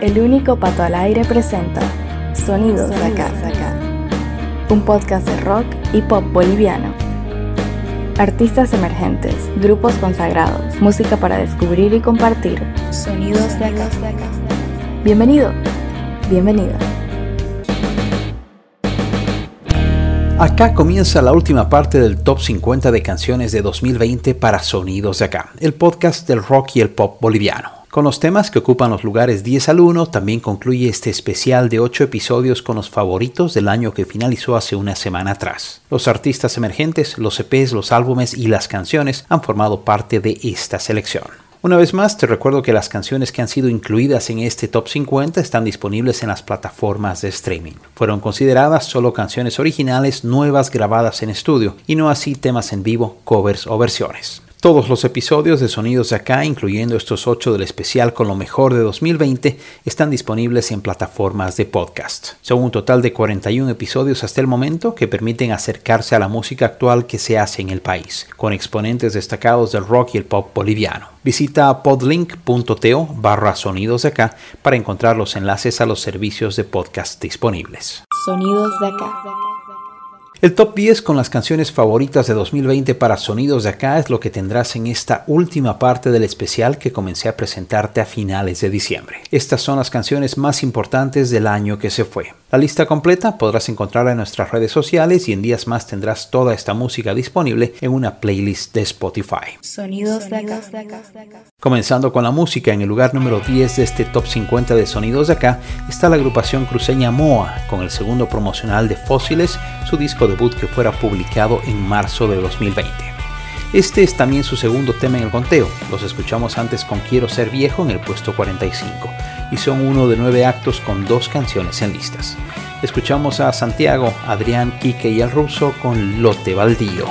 El único pato al aire presenta Sonidos, de acá, un podcast de rock y pop boliviano. Artistas emergentes, grupos consagrados, música para descubrir y compartir. Sonidos de acá. Bienvenido, bienvenida. Acá comienza la última parte del top 50 de canciones de 2020 para Sonidos de acá, el podcast del rock y el pop boliviano. Con los temas que ocupan los lugares 10 al 1, también concluye este especial de 8 episodios con los favoritos del año que finalizó hace una semana atrás. Los artistas emergentes, los EPs, los álbumes y las canciones han formado parte de esta selección. Una vez más, te recuerdo que las canciones que han sido incluidas en este top 50 están disponibles en las plataformas de streaming. Fueron consideradas solo canciones originales nuevas grabadas en estudio y no así temas en vivo, covers o versiones. Todos los episodios de Sonidos de Acá, incluyendo estos 8 del especial con lo mejor de 2020, están disponibles en plataformas de podcast. Son un total de 41 episodios hasta el momento que permiten acercarse a la música actual que se hace en el país, con exponentes destacados del rock y el pop boliviano. Visita podlink.to barra Sonidos de Acá para encontrar los enlaces a los servicios de podcast disponibles. Sonidos de Acá. El top 10 con las canciones favoritas de 2020 para Sonidos de Acá es lo que tendrás en esta última parte del especial que comencé a presentarte a finales de diciembre. Estas son las canciones más importantes del año que se fue. La lista completa podrás encontrarla en nuestras redes sociales y en días más tendrás toda esta música disponible en una playlist de Spotify. Sonidos de acá. Comenzando con la música, en el lugar número 10 de este top 50 de Sonidos de acá está la agrupación cruceña Moa con el segundo promocional de Fósiles, su disco debut que fuera publicado en marzo de 2020. Este es también su segundo tema en el conteo. Los escuchamos antes con Quiero ser viejo en el puesto 45 y son uno de nueve actos con dos canciones en listas. Escuchamos a Santiago, Adrián, Quique y el ruso con Lote Baldío.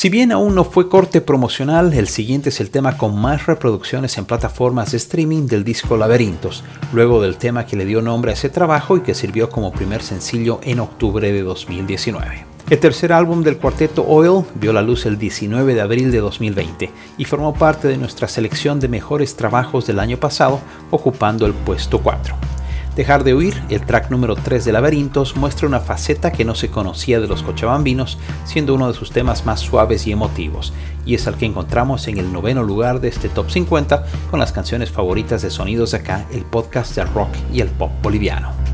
Si bien aún no fue corte promocional, el siguiente es el tema con más reproducciones en plataformas de streaming del disco Laberintos, luego del tema que le dio nombre a ese trabajo y que sirvió como primer sencillo en octubre de 2019. El tercer álbum del cuarteto Oil vio la luz el 19 de abril de 2020 y formó parte de nuestra selección de mejores trabajos del año pasado, ocupando el puesto 4. Dejar de huir, el track número 3 de Laberintos, muestra una faceta que no se conocía de los cochabambinos, siendo uno de sus temas más suaves y emotivos, y es al que encontramos en el noveno lugar de este top 50 con las canciones favoritas de Sonidos de Acá, el podcast del rock y el pop boliviano.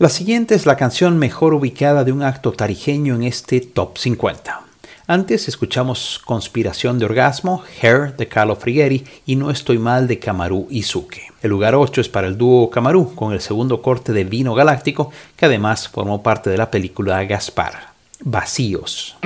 La siguiente es la canción mejor ubicada de un acto tarijeño en este top 50. Antes escuchamos Conspiración de Orgasmo, Hair de Carlo Frigeri y No Estoy Mal de Kamaru Izuke. El lugar 8 es para el dúo Kamaru con el segundo corte de Vino Galáctico que además formó parte de la película Gaspar. Vacíos.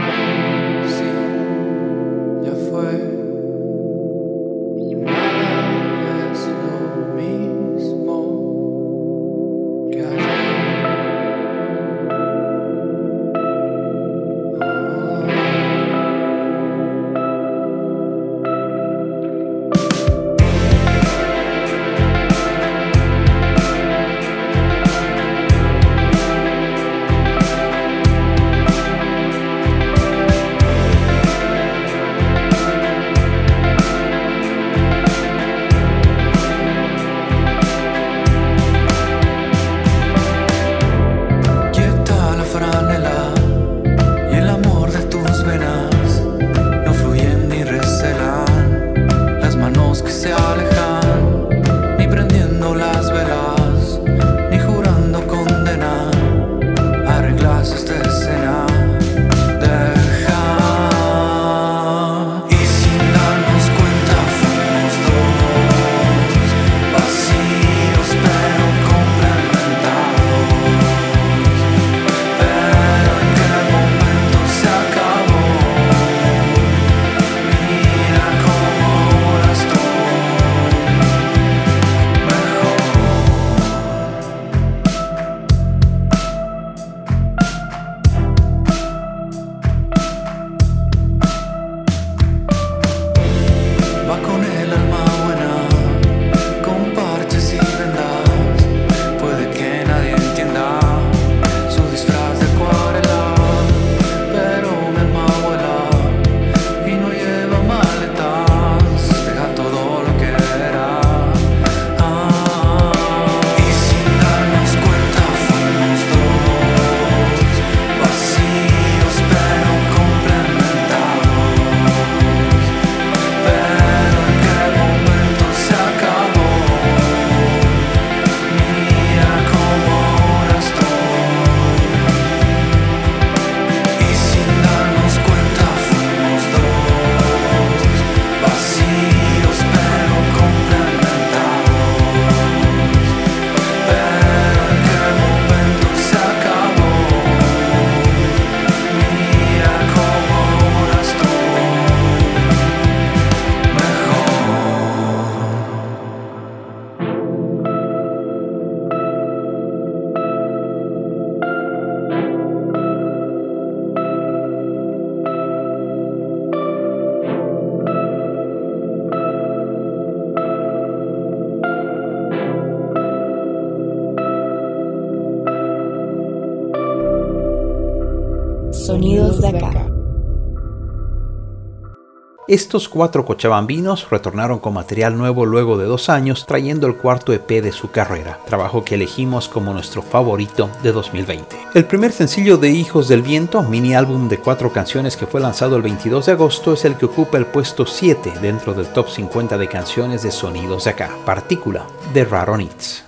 Estos cuatro cochabambinos retornaron con material nuevo luego de dos años, trayendo el cuarto EP de su carrera, trabajo que elegimos como nuestro favorito de 2020. El primer sencillo de Hijos del Viento, mini álbum de cuatro canciones que fue lanzado el 22 de agosto, es el que ocupa el puesto 7 dentro del top 50 de canciones de sonidos de acá, Partícula, de Raronitz.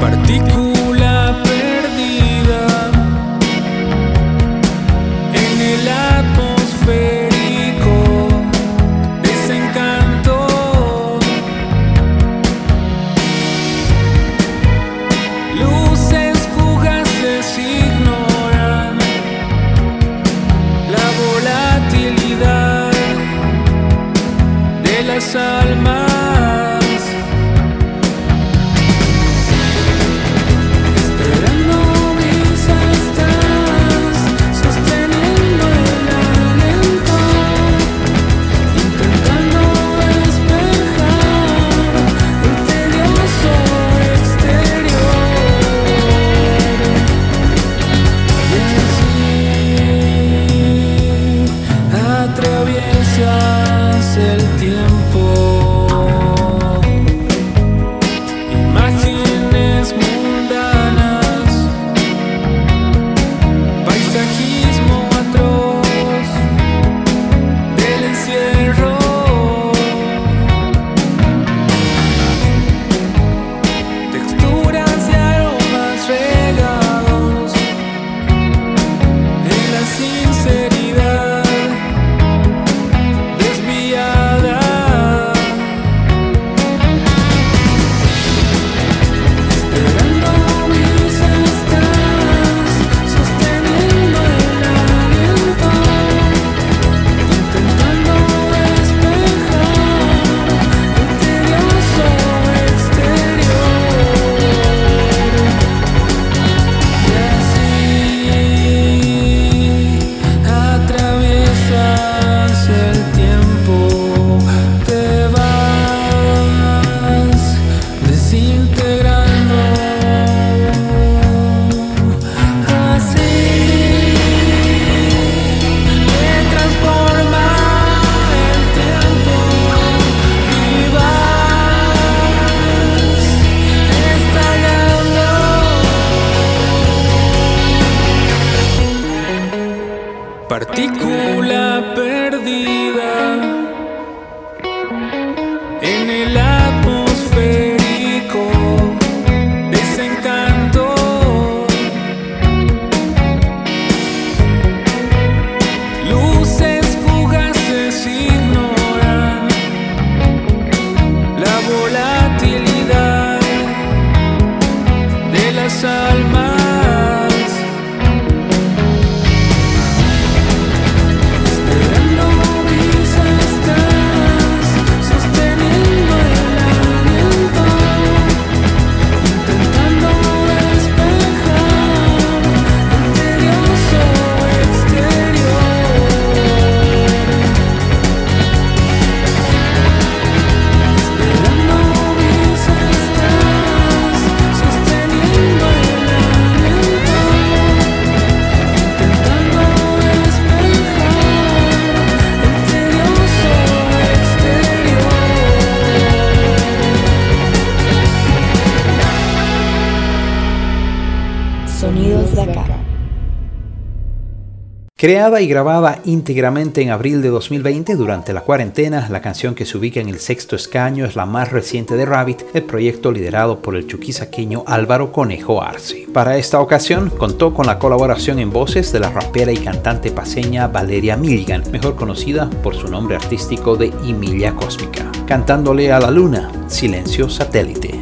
Partícula Creada y grabada íntegramente en abril de 2020 durante la cuarentena, la canción que se ubica en el sexto escaño es la más reciente de Rabbit, el proyecto liderado por el chuquisaqueño Álvaro Conejo Arce. Para esta ocasión contó con la colaboración en voces de la rapera y cantante paseña Valeria Milligan, mejor conocida por su nombre artístico de Emilia Cósmica, cantándole a la luna, Silencio Satélite.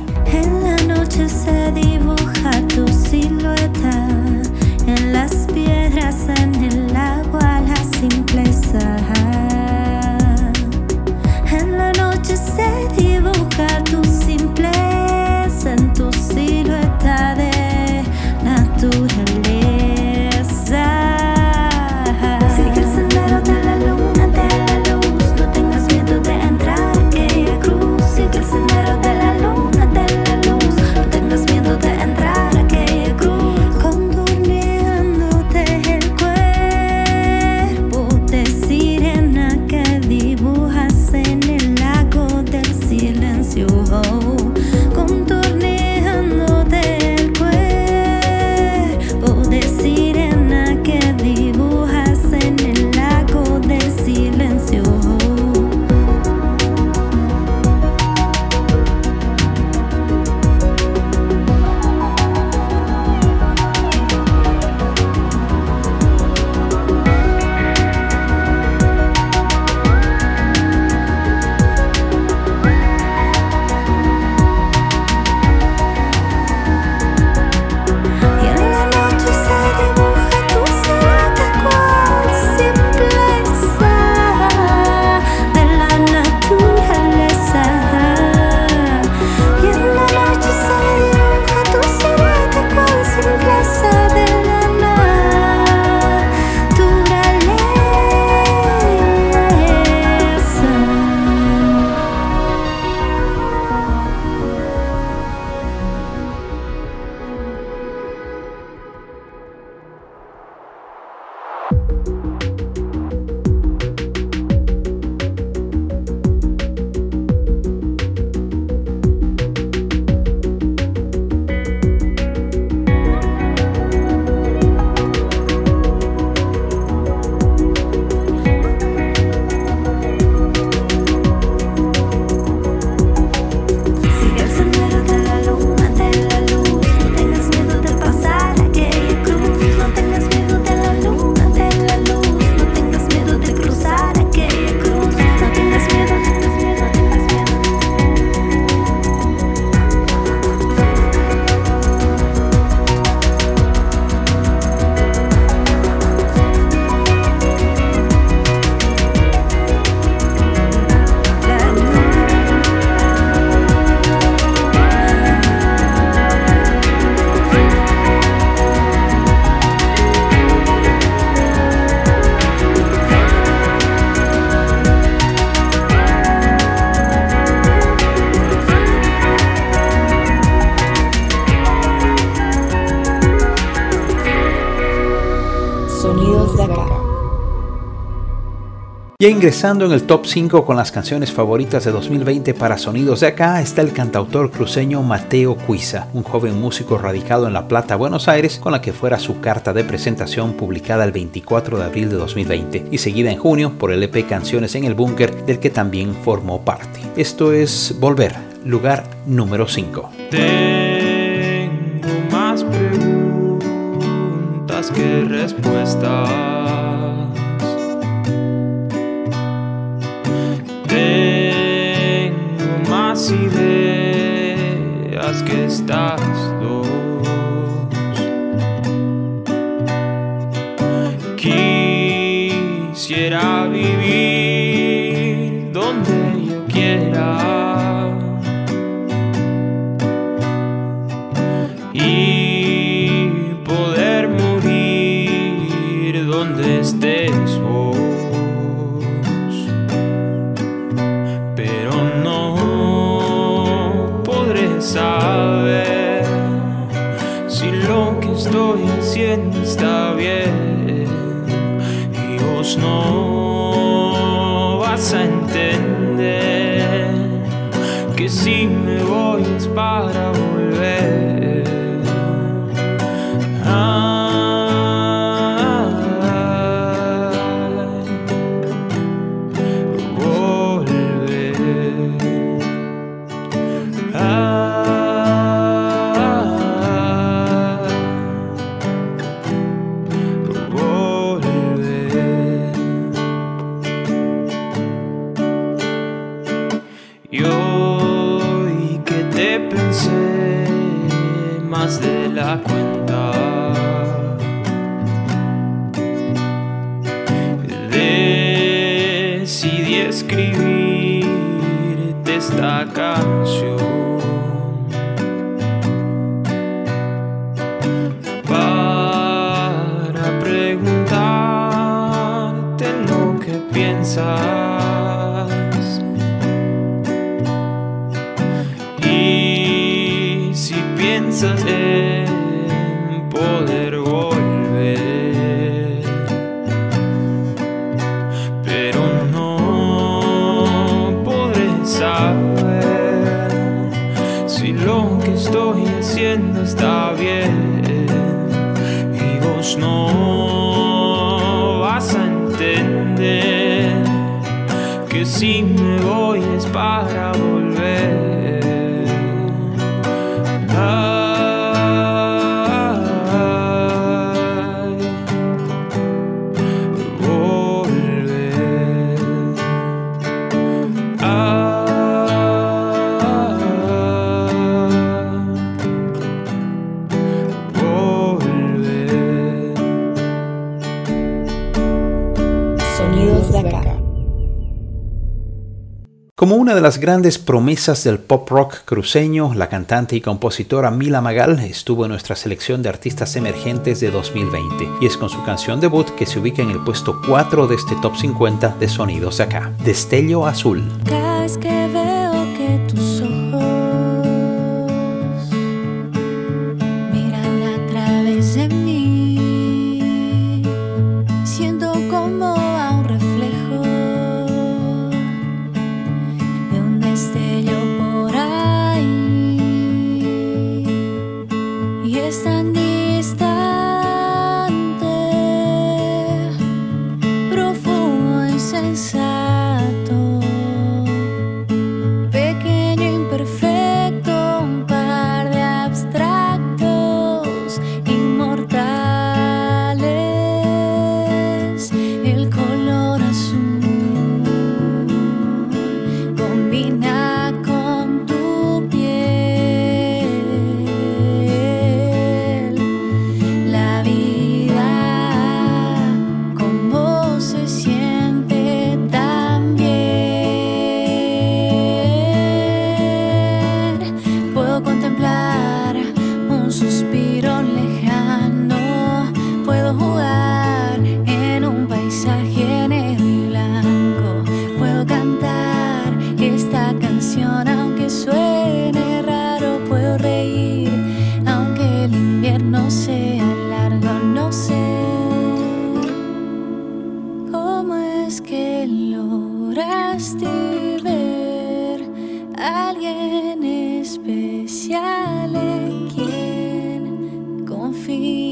Ingresando en el top 5 con las canciones favoritas de 2020 para Sonidos de Acá está el cantautor cruceño Mateo Cuiza, un joven músico radicado en La Plata, Buenos Aires, con la que fuera su carta de presentación publicada el 24 de abril de 2020 y seguida en junio por el EP Canciones en el Búnker, del que también formó parte. Esto es Volver, lugar número 5. Tengo más preguntas que respuestas. las ideas que estás dos. Quisiera vivir. no vas a entender que si me voy es para volver. si lo que estoy haciendo está bien y vos no vas a entender que si me voy es para volver. Como una de las grandes promesas del pop rock cruceño, la cantante y compositora Mila Magal estuvo en nuestra selección de artistas emergentes de 2020 y es con su canción debut que se ubica en el puesto 4 de este top 50 de sonidos de acá, Destello Azul. 散 feet.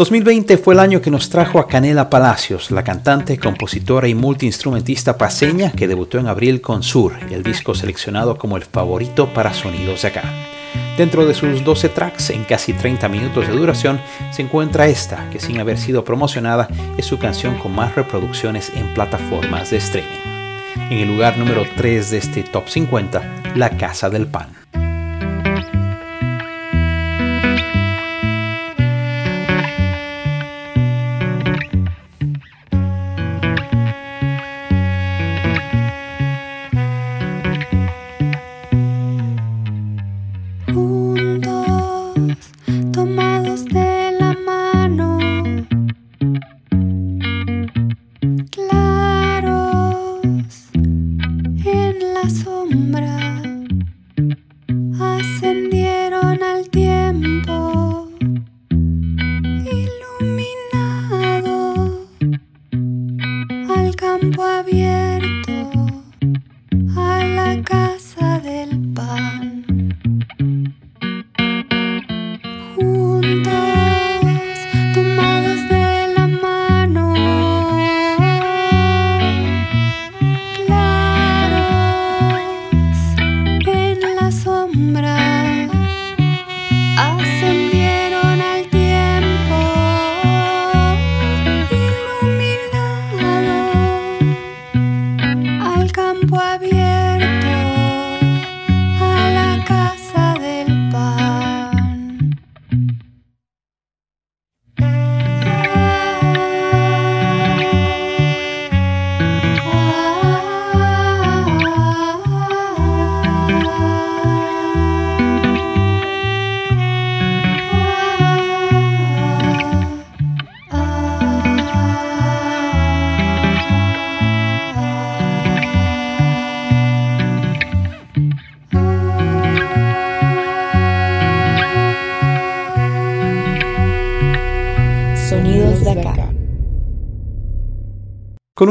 2020 fue el año que nos trajo a Canela Palacios, la cantante, compositora y multiinstrumentista paseña que debutó en abril con Sur, el disco seleccionado como el favorito para sonidos de acá. Dentro de sus 12 tracks, en casi 30 minutos de duración, se encuentra esta, que sin haber sido promocionada, es su canción con más reproducciones en plataformas de streaming. En el lugar número 3 de este top 50, La Casa del Pan.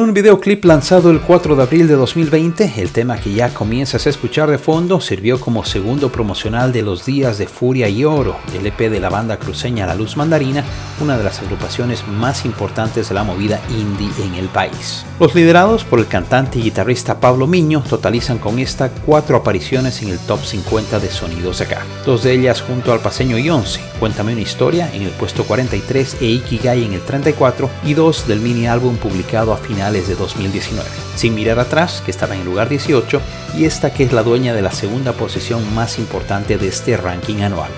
Un videoclip lanzado el 4 de abril de 2020, el tema que ya comienzas a escuchar de fondo sirvió como segundo promocional de los Días de Furia y Oro, el EP de la banda cruceña La Luz Mandarina, una de las agrupaciones más importantes de la movida indie en el país. Los liderados por el cantante y guitarrista Pablo Miño totalizan con esta cuatro apariciones en el top 50 de sonidos acá, dos de ellas junto al paseño Yonce, Cuéntame una historia en el puesto 43 e Ikigai en el 34 y dos del mini álbum publicado a finales de 2019. Sin mirar atrás, que estaba en lugar 18, y esta que es la dueña de la segunda posición más importante de este ranking anual.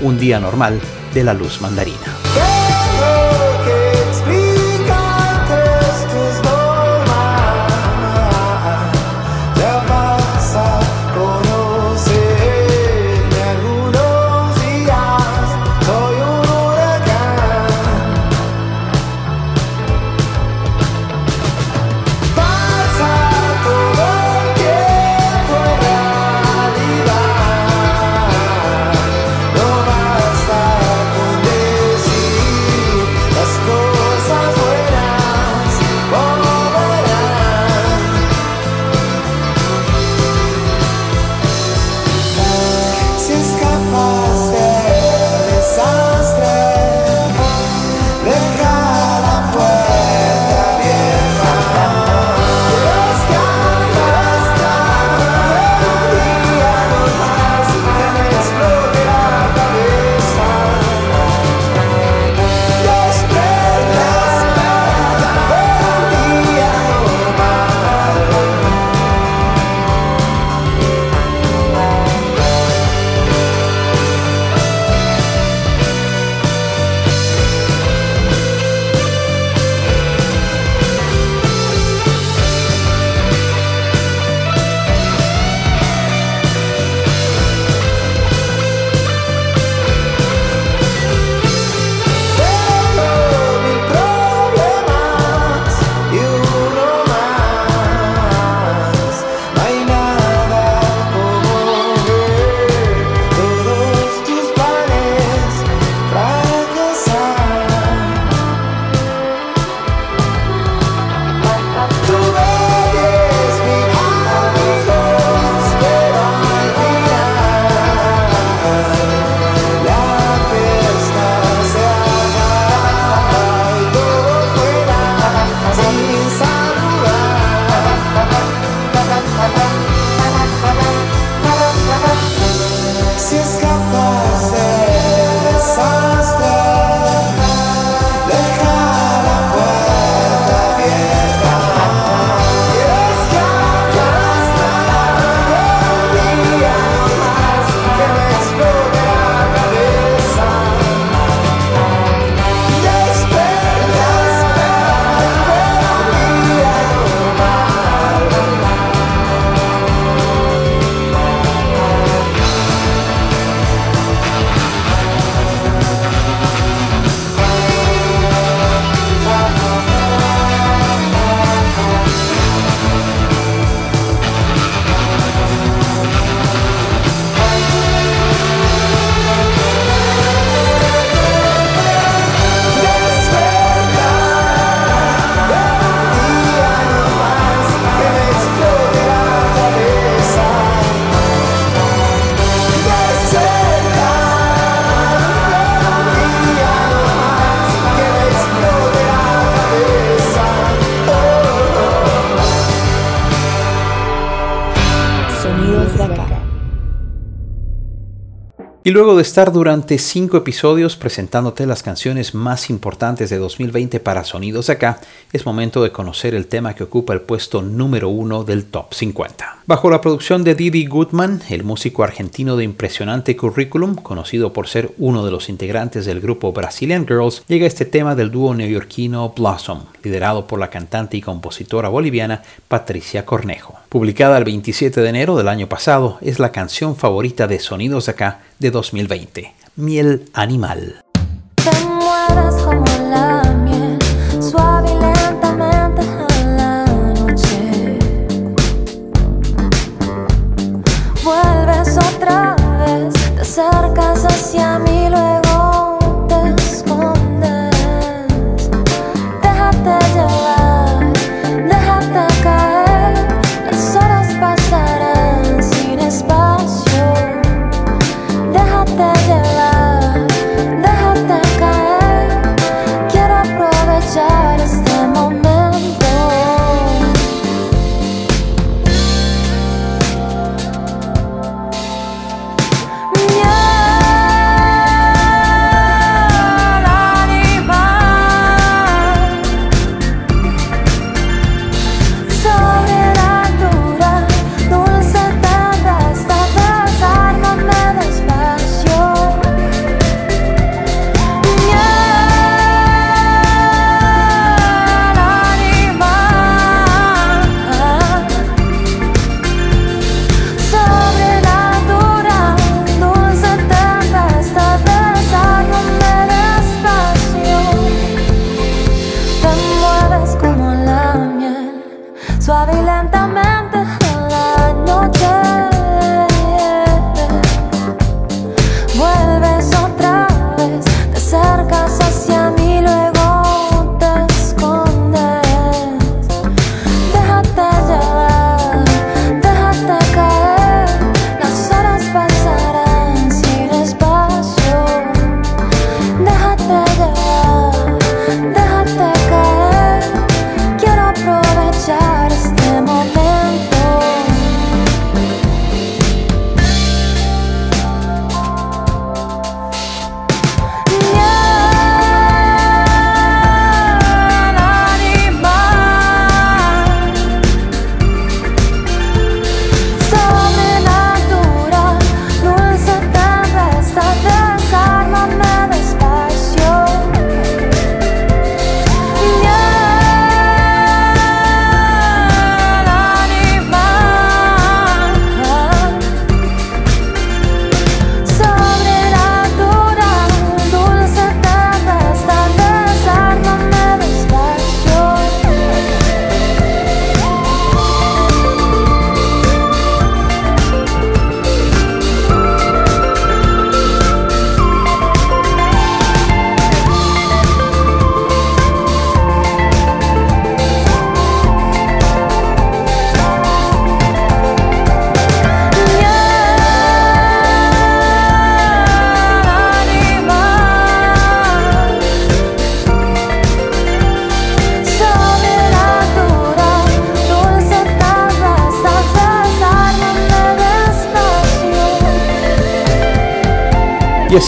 Un día normal de la luz mandarina. Luego de estar durante cinco episodios presentándote las canciones más importantes de 2020 para Sonidos de Acá, es momento de conocer el tema que ocupa el puesto número uno del Top 50. Bajo la producción de Didi Goodman, el músico argentino de impresionante currículum, conocido por ser uno de los integrantes del grupo Brazilian Girls, llega este tema del dúo neoyorquino Blossom, liderado por la cantante y compositora boliviana Patricia Cornejo. Publicada el 27 de enero del año pasado, es la canción favorita de Sonidos Acá de 2020, Miel Animal. Yummy.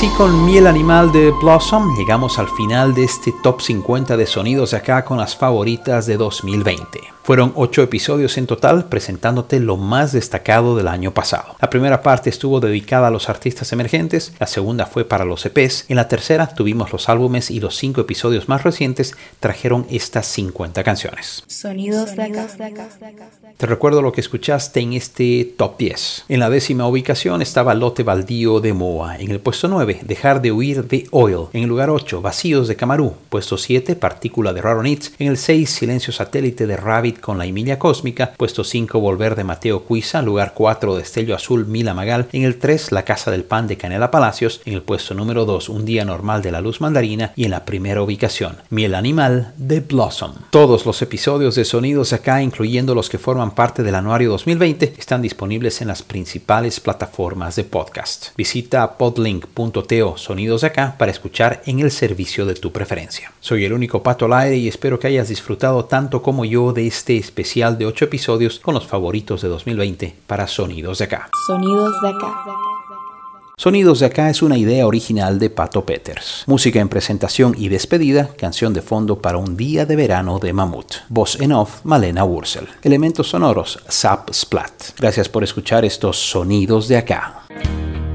Así con Miel Animal de Blossom llegamos al final de este top 50 de sonidos de acá con las favoritas de 2020. Fueron ocho episodios en total presentándote lo más destacado del año pasado. La primera parte estuvo dedicada a los artistas emergentes, la segunda fue para los EPs, en la tercera tuvimos los álbumes y los cinco episodios más recientes trajeron estas 50 canciones. Sonidos de acá. Te recuerdo lo que escuchaste en este top 10. En la décima ubicación estaba Lote Baldío de Moa. En el puesto 9, Dejar de huir de Oil. En el lugar 8, Vacíos de Camarú. Puesto 7, Partícula de Raronitz. En el 6, Silencio Satélite de Rabbit con la Emilia Cósmica. Puesto 5, Volver de Mateo Cuiza. Lugar 4, Destello Azul Mila Magal. En el 3, La Casa del Pan de Canela Palacios. En el puesto número 2, Un Día Normal de la Luz Mandarina. Y en la primera ubicación, Miel Animal de Blossom. Todos los episodios de Sonidos acá, incluyendo los que forman parte del anuario 2020, están disponibles en las principales plataformas de podcast. Visita podlink.com anchor.to sonidos acá para escuchar en el servicio de tu preferencia. Soy el único pato al aire y espero que hayas disfrutado tanto como yo de este especial de 8 episodios con los favoritos de 2020 para Sonidos de acá. Sonidos de acá. Sonidos de acá es una idea original de Pato Peters. Música en presentación y despedida, canción de fondo para un día de verano de Mamut. Voz en off, Malena Wursel. Elementos sonoros, Zap Splat. Gracias por escuchar estos Sonidos de acá.